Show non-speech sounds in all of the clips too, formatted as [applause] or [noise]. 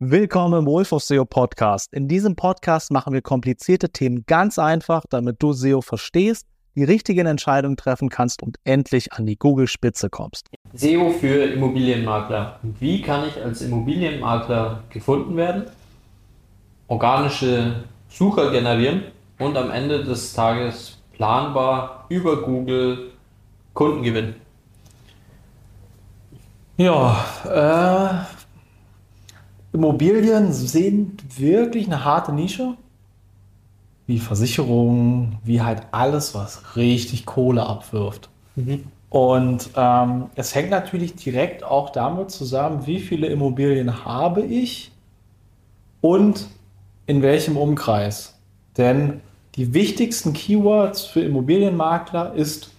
Willkommen im Wolf of SEO Podcast. In diesem Podcast machen wir komplizierte Themen ganz einfach, damit du SEO verstehst, die richtigen Entscheidungen treffen kannst und endlich an die Google-Spitze kommst. SEO für Immobilienmakler. Wie kann ich als Immobilienmakler gefunden werden? Organische Sucher generieren und am Ende des Tages planbar über Google Kunden gewinnen. Ja, äh, Immobilien sind wirklich eine harte Nische. Wie Versicherungen, wie halt alles, was richtig Kohle abwirft. Mhm. Und ähm, es hängt natürlich direkt auch damit zusammen, wie viele Immobilien habe ich und in welchem Umkreis. Denn die wichtigsten Keywords für Immobilienmakler ist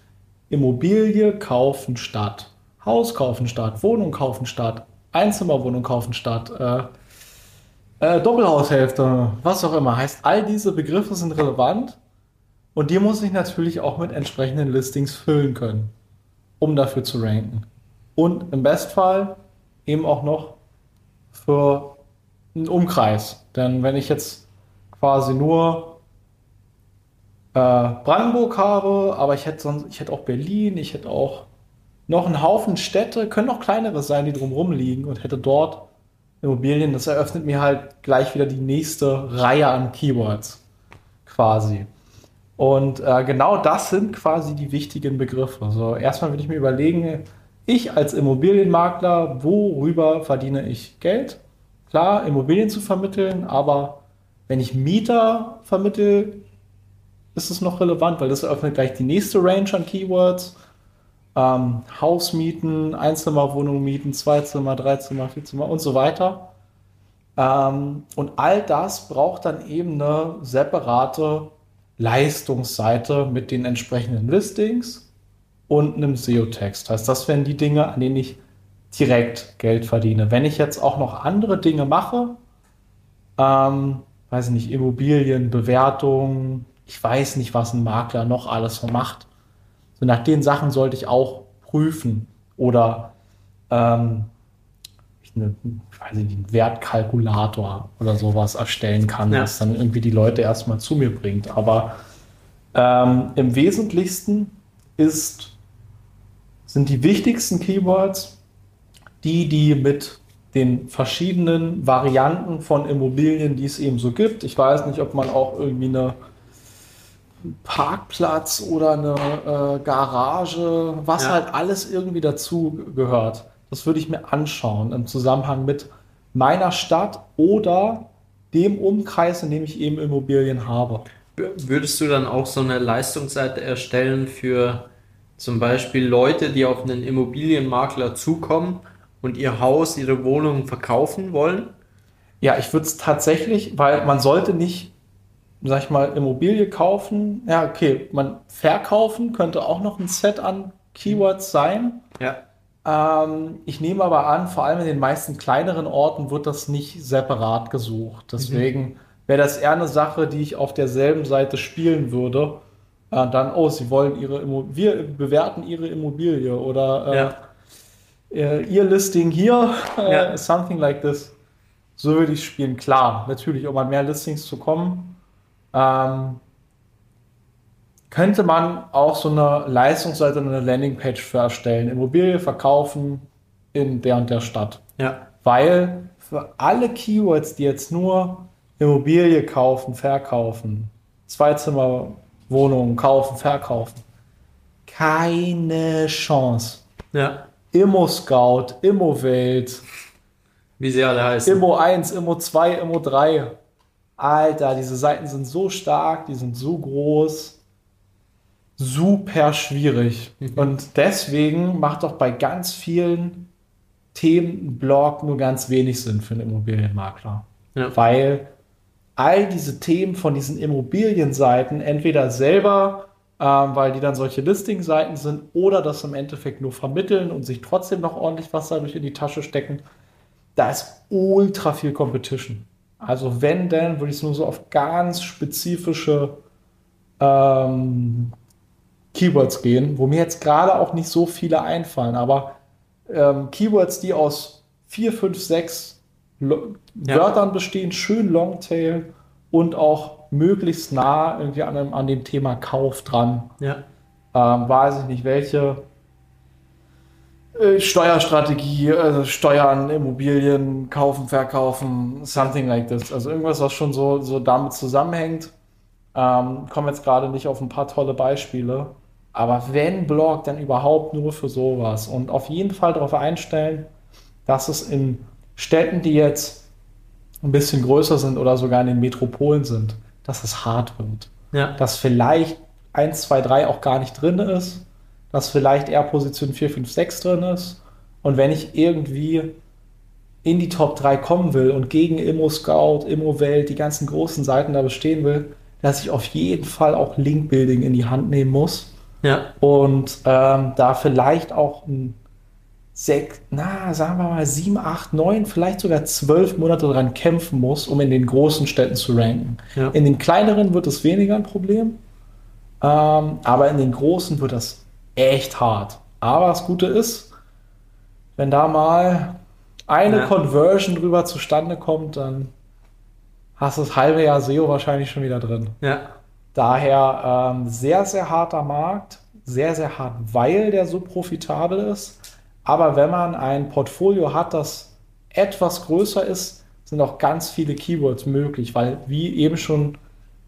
Immobilie kaufen statt, Haus kaufen statt, Wohnung kaufen statt, Einzimmerwohnung kaufen statt, äh, äh, Doppelhaushälfte, was auch immer. Heißt, all diese Begriffe sind relevant und die muss ich natürlich auch mit entsprechenden Listings füllen können, um dafür zu ranken. Und im Bestfall eben auch noch für einen Umkreis. Denn wenn ich jetzt quasi nur äh, Brandenburg habe, aber ich hätte sonst, ich hätte auch Berlin, ich hätte auch noch einen Haufen Städte, können auch kleinere sein, die drumherum liegen und hätte dort Immobilien. Das eröffnet mir halt gleich wieder die nächste Reihe an Keywords quasi. Und äh, genau das sind quasi die wichtigen Begriffe. Also erstmal würde ich mir überlegen, ich als Immobilienmakler, worüber verdiene ich Geld? Klar, Immobilien zu vermitteln, aber wenn ich Mieter vermittle, ist es noch relevant, weil das eröffnet gleich die nächste Range an Keywords ähm, Hausmieten, Einzimmerwohnungen mieten, Zweizimmer, Dreizimmer, Vierzimmer und so weiter. Ähm, und all das braucht dann eben eine separate Leistungsseite mit den entsprechenden Listings und einem SEO-Text. Heißt, das wären die Dinge, an denen ich direkt Geld verdiene. Wenn ich jetzt auch noch andere Dinge mache, ähm, weiß ich nicht, Immobilien, Bewertung, ich weiß nicht, was ein Makler noch alles so macht. So nach den Sachen sollte ich auch prüfen oder ähm, eine, ich weiß nicht, einen Wertkalkulator oder sowas erstellen kann, ja. das dann irgendwie die Leute erstmal zu mir bringt. Aber ähm, im Wesentlichsten ist, sind die wichtigsten Keywords die, die mit den verschiedenen Varianten von Immobilien, die es eben so gibt. Ich weiß nicht, ob man auch irgendwie eine Parkplatz oder eine äh, Garage, was ja. halt alles irgendwie dazu gehört. Das würde ich mir anschauen im Zusammenhang mit meiner Stadt oder dem Umkreis, in dem ich eben Immobilien habe. Würdest du dann auch so eine Leistungsseite erstellen für zum Beispiel Leute, die auf einen Immobilienmakler zukommen und ihr Haus, ihre Wohnung verkaufen wollen? Ja, ich würde es tatsächlich, weil man sollte nicht sag ich mal, Immobilie kaufen. Ja, okay, man verkaufen könnte auch noch ein Set an Keywords sein. Ja. Ähm, ich nehme aber an, vor allem in den meisten kleineren Orten wird das nicht separat gesucht. Deswegen mhm. wäre das eher eine Sache, die ich auf derselben Seite spielen würde. Äh, dann, oh, sie wollen ihre Immobilie, wir bewerten ihre Immobilie oder äh, ja. äh, ihr Listing hier, äh, ja. something like this. So würde ich spielen. Klar, natürlich, um an mehr Listings zu kommen, ähm, könnte man auch so eine Leistungsseite, eine Landingpage für erstellen. Immobilie verkaufen in der und der Stadt. Ja. Weil für alle Keywords, die jetzt nur Immobilie kaufen, verkaufen, Zweizimmerwohnungen kaufen, verkaufen, keine Chance. Ja. Immo Scout, Immo Welt, wie sie alle heißen. Immo 1, Immo 2, Immo 3. Alter, diese Seiten sind so stark, die sind so groß, super schwierig. Mhm. Und deswegen macht doch bei ganz vielen Themen ein Blog nur ganz wenig Sinn für einen Immobilienmakler. Ja. Weil all diese Themen von diesen Immobilienseiten entweder selber, ähm, weil die dann solche Listing-Seiten sind, oder das im Endeffekt nur vermitteln und sich trotzdem noch ordentlich was dadurch in die Tasche stecken, da ist ultra viel Competition. Also wenn denn, würde ich es nur so auf ganz spezifische ähm, Keywords gehen, wo mir jetzt gerade auch nicht so viele einfallen, aber ähm, Keywords, die aus vier, fünf, sechs Lo ja. Wörtern bestehen, schön Longtail und auch möglichst nah irgendwie an, dem, an dem Thema Kauf dran. Ja. Ähm, weiß ich nicht, welche äh, Steuerstrategie, also Steuern, Immobilien, kaufen, verkaufen, something like this. Also irgendwas, was schon so, so damit zusammenhängt. Ähm, kommen jetzt gerade nicht auf ein paar tolle Beispiele. Aber wenn Blog, dann überhaupt nur für sowas. Und auf jeden Fall darauf einstellen, dass es in Städten, die jetzt ein bisschen größer sind oder sogar in den Metropolen sind, dass es hart wird. Ja. Dass vielleicht 1, 2, 3 auch gar nicht drin ist, dass vielleicht eher Position 4, 5, 6 drin ist. Und wenn ich irgendwie in die Top 3 kommen will und gegen Immo Scout, Immo Welt, die ganzen großen Seiten da bestehen will, dass ich auf jeden Fall auch Link Building in die Hand nehmen muss. Ja. Und ähm, da vielleicht auch ein sechs, na, sagen wir mal sieben, acht, neun, vielleicht sogar zwölf Monate daran kämpfen muss, um in den großen Städten zu ranken. Ja. In den kleineren wird es weniger ein Problem, ähm, aber in den großen wird das echt hart. Aber das Gute ist, wenn da mal eine ja. Conversion drüber zustande kommt, dann hast du das halbe Jahr SEO wahrscheinlich schon wieder drin. Ja. Daher ähm, sehr, sehr harter Markt, sehr, sehr hart, weil der so profitabel ist. Aber wenn man ein Portfolio hat, das etwas größer ist, sind auch ganz viele Keywords möglich, weil wie eben schon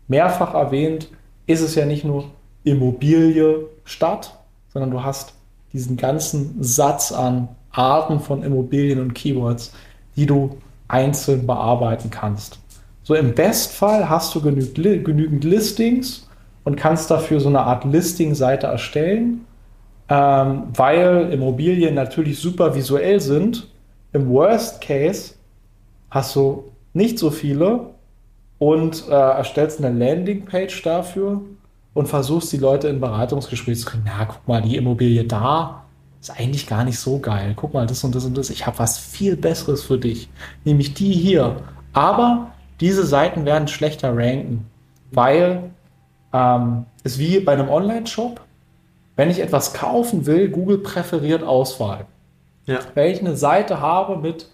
mehrfach erwähnt, ist es ja nicht nur Immobilie, Stadt, sondern du hast diesen ganzen Satz an Arten von Immobilien und Keywords, die du einzeln bearbeiten kannst. So im Bestfall hast du genügend, genügend Listings und kannst dafür so eine Art Listing-Seite erstellen, ähm, weil Immobilien natürlich super visuell sind. Im Worst Case hast du nicht so viele und äh, erstellst eine Landingpage dafür und versuchst die Leute in Beratungsgespräche zu können. Na, guck mal, die Immobilie da ist eigentlich gar nicht so geil. Guck mal, das und das und das. Ich habe was viel Besseres für dich, nämlich die hier. Aber diese Seiten werden schlechter ranken, weil ähm, es wie bei einem Online-Shop, wenn ich etwas kaufen will, Google präferiert Auswahl. Ja. Wenn ich eine Seite habe mit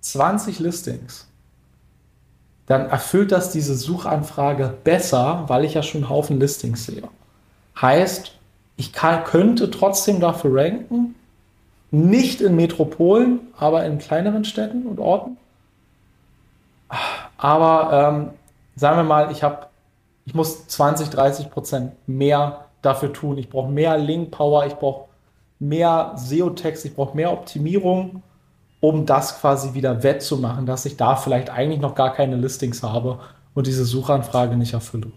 20 Listings, dann erfüllt das diese Suchanfrage besser, weil ich ja schon einen Haufen Listings sehe. Heißt, ich kann, könnte trotzdem dafür ranken, nicht in Metropolen, aber in kleineren Städten und Orten. Aber ähm, sagen wir mal, ich habe, ich muss 20, 30 Prozent mehr dafür tun. Ich brauche mehr Link Power, ich brauche mehr SEO-Text, ich brauche mehr Optimierung, um das quasi wieder wettzumachen, dass ich da vielleicht eigentlich noch gar keine Listings habe und diese Suchanfrage nicht erfülle.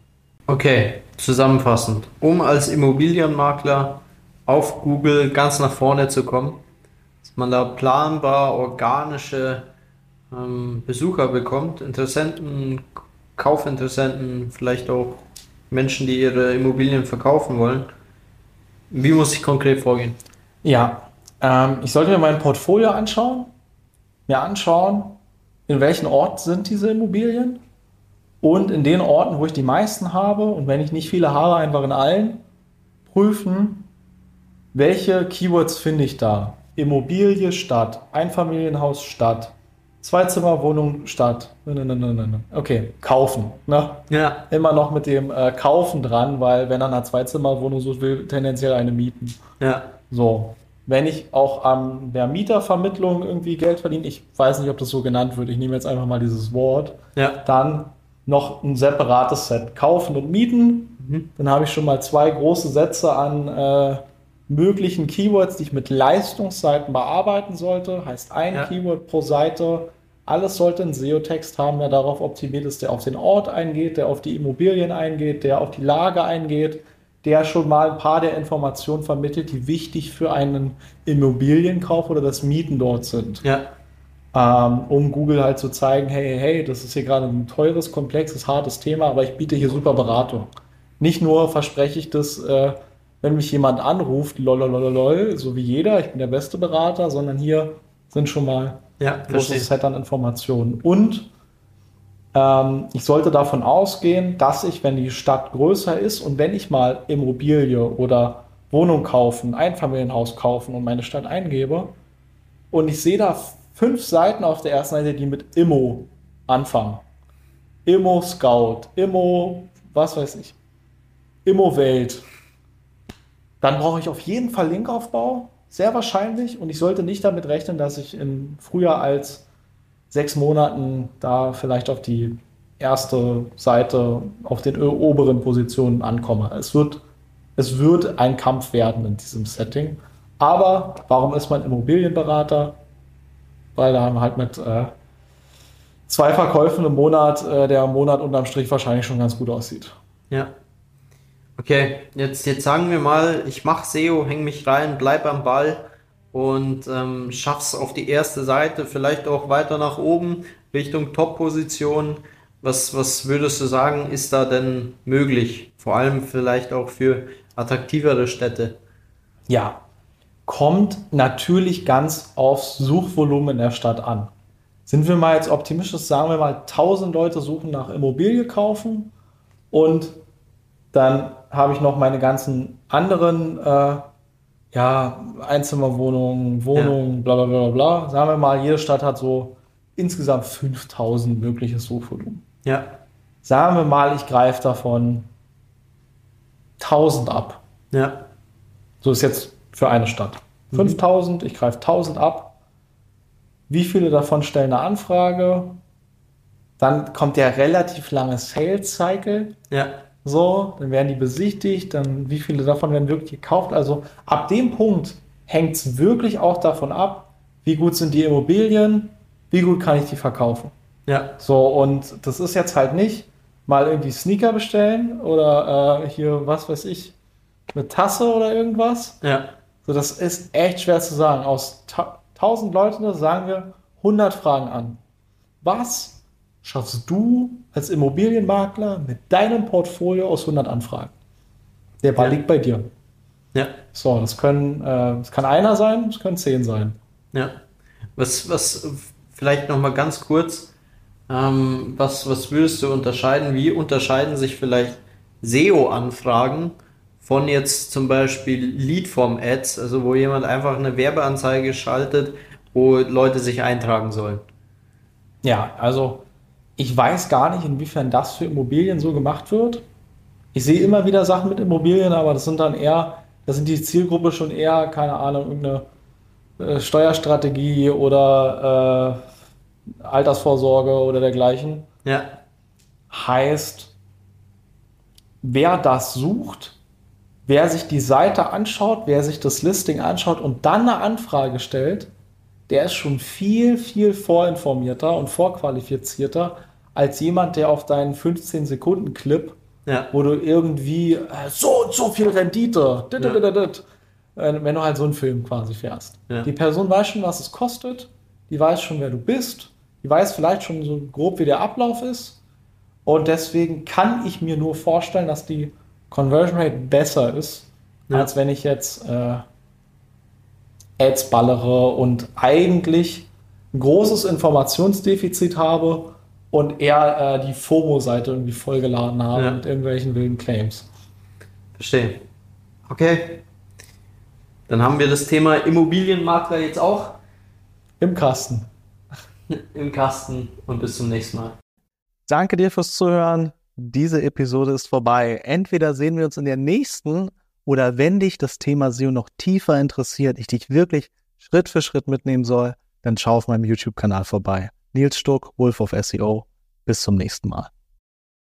Okay, zusammenfassend. Um als Immobilienmakler auf Google ganz nach vorne zu kommen, dass man da planbar organische ähm, Besucher bekommt, Interessenten, Kaufinteressenten, vielleicht auch Menschen, die ihre Immobilien verkaufen wollen. Wie muss ich konkret vorgehen? Ja, ähm, ich sollte mir mein Portfolio anschauen, mir anschauen, in welchen Ort sind diese Immobilien und in den Orten, wo ich die meisten habe und wenn ich nicht viele habe, einfach in allen, prüfen, welche Keywords finde ich da. Immobilie Stadt, Einfamilienhaus Stadt, Zweizimmerwohnung Stadt. Okay, kaufen. Ne? Ja. Immer noch mit dem äh, Kaufen dran, weil wenn er eine Zweizimmerwohnung sucht, will tendenziell eine mieten. Ja. So. Wenn ich auch an der Mietervermittlung irgendwie Geld verdiene, ich weiß nicht, ob das so genannt wird, ich nehme jetzt einfach mal dieses Wort, ja. dann noch ein separates Set. Kaufen und mieten. Mhm. Dann habe ich schon mal zwei große Sätze an äh, möglichen Keywords, die ich mit Leistungsseiten bearbeiten sollte. Heißt ein ja. Keyword pro Seite. Alles sollte einen SEO-Text haben, der darauf optimiert ist, der auf den Ort eingeht, der auf die Immobilien eingeht, der auf die Lage eingeht, der schon mal ein paar der Informationen vermittelt, die wichtig für einen Immobilienkauf oder das Mieten dort sind. Ja. Ähm, um Google halt zu zeigen, hey, hey, das ist hier gerade ein teures, komplexes, hartes Thema, aber ich biete hier super Beratung. Nicht nur verspreche ich das, äh, wenn mich jemand anruft, lolololol, so wie jeder, ich bin der beste Berater, sondern hier sind schon mal ja, großes Set an Informationen. Und ich sollte davon ausgehen, dass ich, wenn die Stadt größer ist und wenn ich mal Immobilie oder Wohnung kaufen, Einfamilienhaus kaufen und meine Stadt eingebe und ich sehe da fünf Seiten auf der ersten Seite, die mit Immo anfangen. Immo Scout, Immo, was weiß ich, Immo Welt. Dann brauche ich auf jeden Fall Linkaufbau, sehr wahrscheinlich. Und ich sollte nicht damit rechnen, dass ich in früher als sechs Monaten da vielleicht auf die erste Seite, auf den oberen Positionen ankomme. Es wird, es wird ein Kampf werden in diesem Setting. Aber warum ist man Immobilienberater? Weil da halt mit äh, zwei Verkäufen im Monat äh, der Monat unterm Strich wahrscheinlich schon ganz gut aussieht. Ja. Okay, jetzt, jetzt sagen wir mal, ich mache SEO, hänge mich rein, bleib am Ball und ähm, schaff's auf die erste Seite, vielleicht auch weiter nach oben Richtung Top-Position. Was, was würdest du sagen, ist da denn möglich? Vor allem vielleicht auch für attraktivere Städte. Ja, kommt natürlich ganz aufs Suchvolumen der Stadt an. Sind wir mal jetzt optimistisch, sagen wir mal, 1000 Leute suchen nach Immobilie kaufen und dann habe ich noch meine ganzen anderen äh, ja, Einzimmerwohnungen, Wohnungen, ja. bla bla bla bla. Sagen wir mal, jede Stadt hat so insgesamt 5000 mögliches Suchvolumen. Ja. Sagen wir mal, ich greife davon 1000 ab. Ja. So ist jetzt für eine Stadt. 5000, mhm. ich greife 1000 ab. Wie viele davon stellen eine Anfrage? Dann kommt der relativ lange Sales Cycle. Ja. So, dann werden die besichtigt, dann wie viele davon werden wirklich gekauft. Also ab dem Punkt hängt es wirklich auch davon ab, wie gut sind die Immobilien, wie gut kann ich die verkaufen. Ja. So, und das ist jetzt halt nicht mal irgendwie Sneaker bestellen oder äh, hier, was weiß ich, eine Tasse oder irgendwas. Ja. So, das ist echt schwer zu sagen. Aus 1000 Leuten sagen wir 100 Fragen an. Was schaffst du als Immobilienmakler mit deinem Portfolio aus 100 Anfragen? Der Ball ja. liegt bei dir. Ja. So, das können, äh, das kann einer sein, es können zehn sein. Ja. Was, was, vielleicht nochmal ganz kurz, ähm, was, was würdest du unterscheiden? Wie unterscheiden sich vielleicht SEO-Anfragen von jetzt zum Beispiel Leadform-Ads, also wo jemand einfach eine Werbeanzeige schaltet, wo Leute sich eintragen sollen? Ja, also ich weiß gar nicht, inwiefern das für Immobilien so gemacht wird. Ich sehe immer wieder Sachen mit Immobilien, aber das sind dann eher, das sind die Zielgruppe schon eher, keine Ahnung, irgendeine äh, Steuerstrategie oder äh, Altersvorsorge oder dergleichen. Ja. Heißt, wer das sucht, wer sich die Seite anschaut, wer sich das Listing anschaut und dann eine Anfrage stellt, der ist schon viel, viel vorinformierter und vorqualifizierter als jemand, der auf deinen 15-Sekunden-Clip, ja. wo du irgendwie äh, so und so viel Rendite, dit, dit, dit, dit, äh, wenn du halt so einen Film quasi fährst. Ja. Die Person weiß schon, was es kostet, die weiß schon, wer du bist, die weiß vielleicht schon so grob, wie der Ablauf ist. Und deswegen kann ich mir nur vorstellen, dass die Conversion Rate besser ist, ja. als wenn ich jetzt äh, Ads ballere und eigentlich ein großes Informationsdefizit habe und eher äh, die FOMO-Seite irgendwie vollgeladen habe ja. mit irgendwelchen wilden Claims. Verstehe. Okay. Dann haben wir das Thema Immobilienmakler jetzt auch im Kasten. [laughs] Im Kasten und bis zum nächsten Mal. Danke dir fürs Zuhören. Diese Episode ist vorbei. Entweder sehen wir uns in der nächsten oder wenn dich das Thema SEO noch tiefer interessiert, ich dich wirklich Schritt für Schritt mitnehmen soll, dann schau auf meinem YouTube-Kanal vorbei. Nils Stuck, Wolf of SEO. Bis zum nächsten Mal.